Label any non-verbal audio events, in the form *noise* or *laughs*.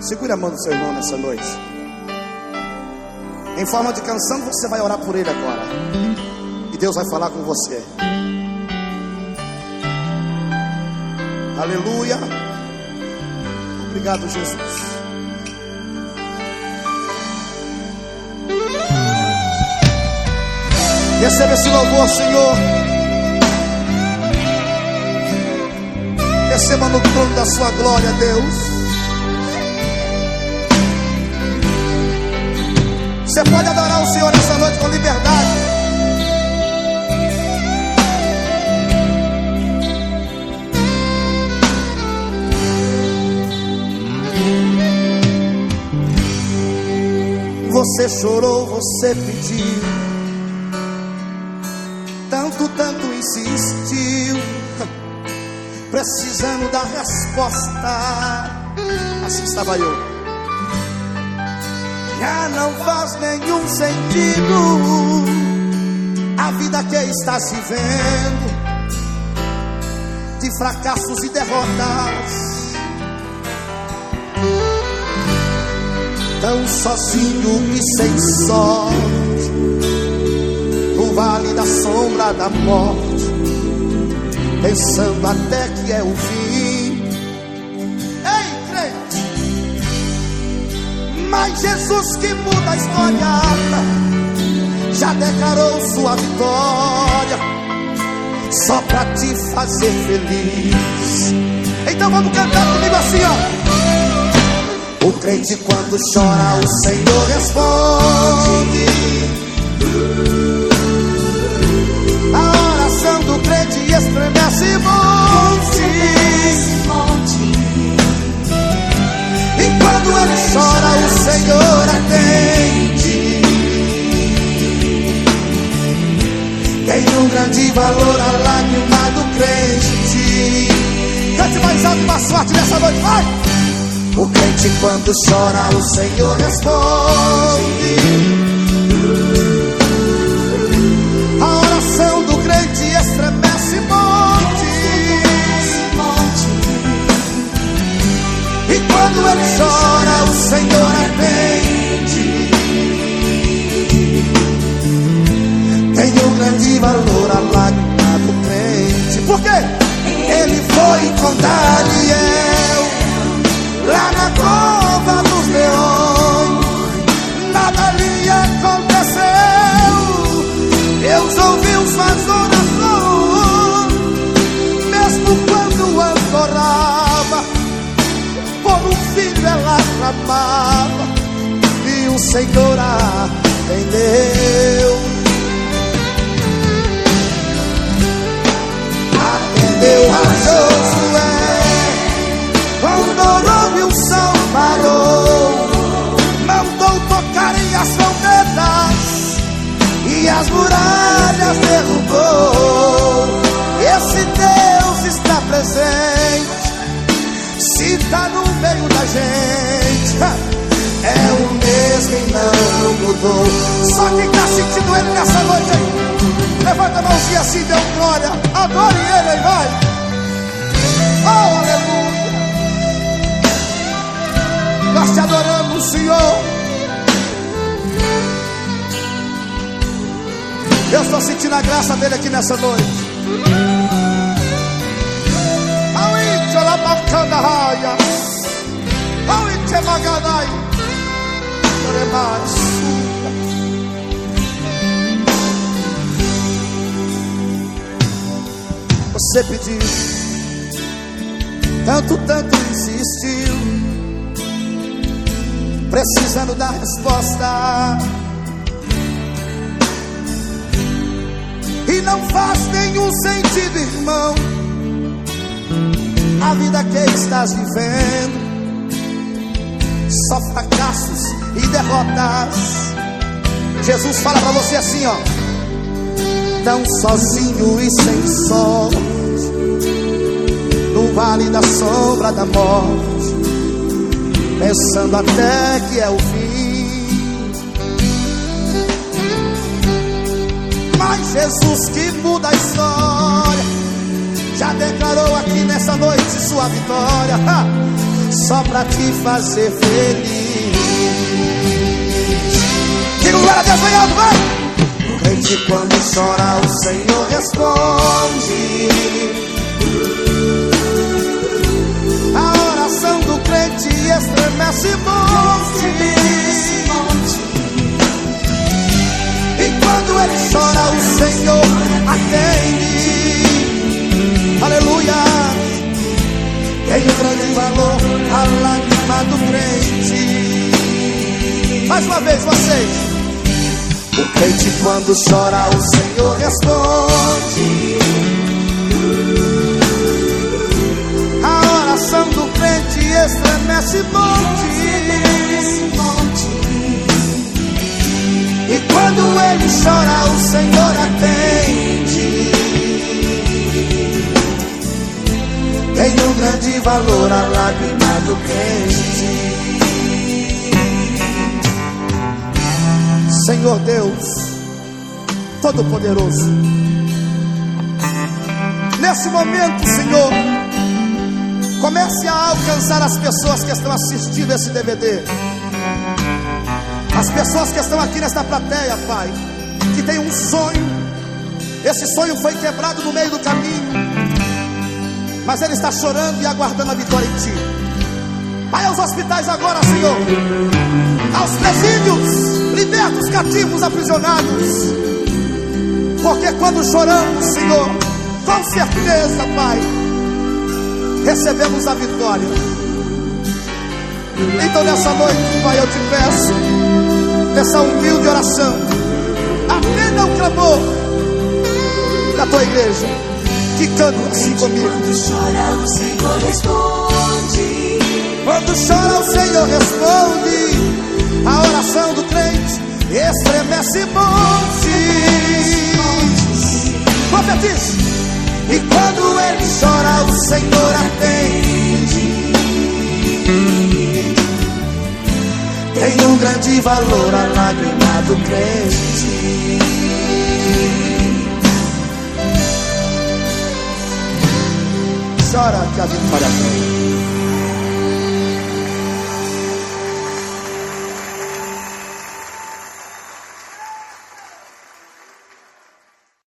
Segure a mão do seu irmão nessa noite. Em forma de canção, você vai orar por ele agora. E Deus vai falar com você. Aleluia. Obrigado, Jesus. Receba esse louvor, Senhor. Receba no trono da sua glória, Deus. Você pode adorar o Senhor nessa noite com liberdade. Você chorou, você pediu tanto, tanto insistiu, *laughs* precisando da resposta. Assim estava eu. Já não faz nenhum sentido a vida que estás vivendo, de fracassos e derrotas. Tão sozinho e sem sorte vale da sombra da morte, pensando até que é o fim. Mas Jesus que muda a história já declarou sua vitória, só para te fazer feliz. Então vamos cantar comigo assim, ó. O crente quando chora, o Senhor responde. Grande valor a lágrima do crente. Cante mais alto e mais forte nessa noite, vai! O crente quando chora, o Senhor responde. Com Daniel lá na cova dos leões. Nada lhe aconteceu. Deus ouviu suas orações, mesmo quando adorava por um filho ela clamava e o Senhor atendeu. Atendeu a Josué Só quem tá sentindo ele nessa noite aí, levanta a mãozinha assim, deu glória, adore ele aí, vai. Oh, aleluia. Nós te adoramos, Senhor. Eu estou sentindo a graça dele aqui nessa noite. Shalabakandahaya. Você pediu, tanto, tanto insistiu, precisando da resposta. E não faz nenhum sentido, irmão a vida que estás vivendo, só fracassos e derrotas. Jesus fala para você assim, ó, tão sozinho e sem no vale da sombra da morte, pensando até que é o fim. Mas Jesus que muda a história, já declarou aqui nessa noite sua vitória, só para te fazer feliz. Diga glória a Deus, bem alto, vai! Crente quando chora, o Senhor responde. Estremece monte. E quando ele chora, o Senhor atende. Aleluia. Tem um grande valor a lágrima do crente. Mais uma vez, vocês. O crente quando chora, o Senhor responde. Estremece monte. E quando ele chora, o Senhor atende. Tem um grande valor a lágrima do crente. Senhor Deus, Todo-Poderoso, nesse momento, Senhor, comece a alcançar as pessoas que estão assistindo esse DVD, as pessoas que estão aqui nesta plateia, Pai, que tem um sonho, esse sonho foi quebrado no meio do caminho mas ele está chorando e aguardando a vitória em ti. Vai aos hospitais agora, Senhor, aos presídios, liberta os cativos aprisionados, porque quando choramos, Senhor, com certeza, Pai, recebemos a vitória. Então nessa noite, Pai, eu te peço, nessa humilde oração, atenda o clamor da tua igreja que cantam assim comigo. Quando chora, o Senhor responde. Quando chora, o Senhor responde. A oração do crente estremece montes. Profetize. E quando ele chora, o Senhor atende. Tem um grande valor a lágrima do crente. chora que a vitória vem.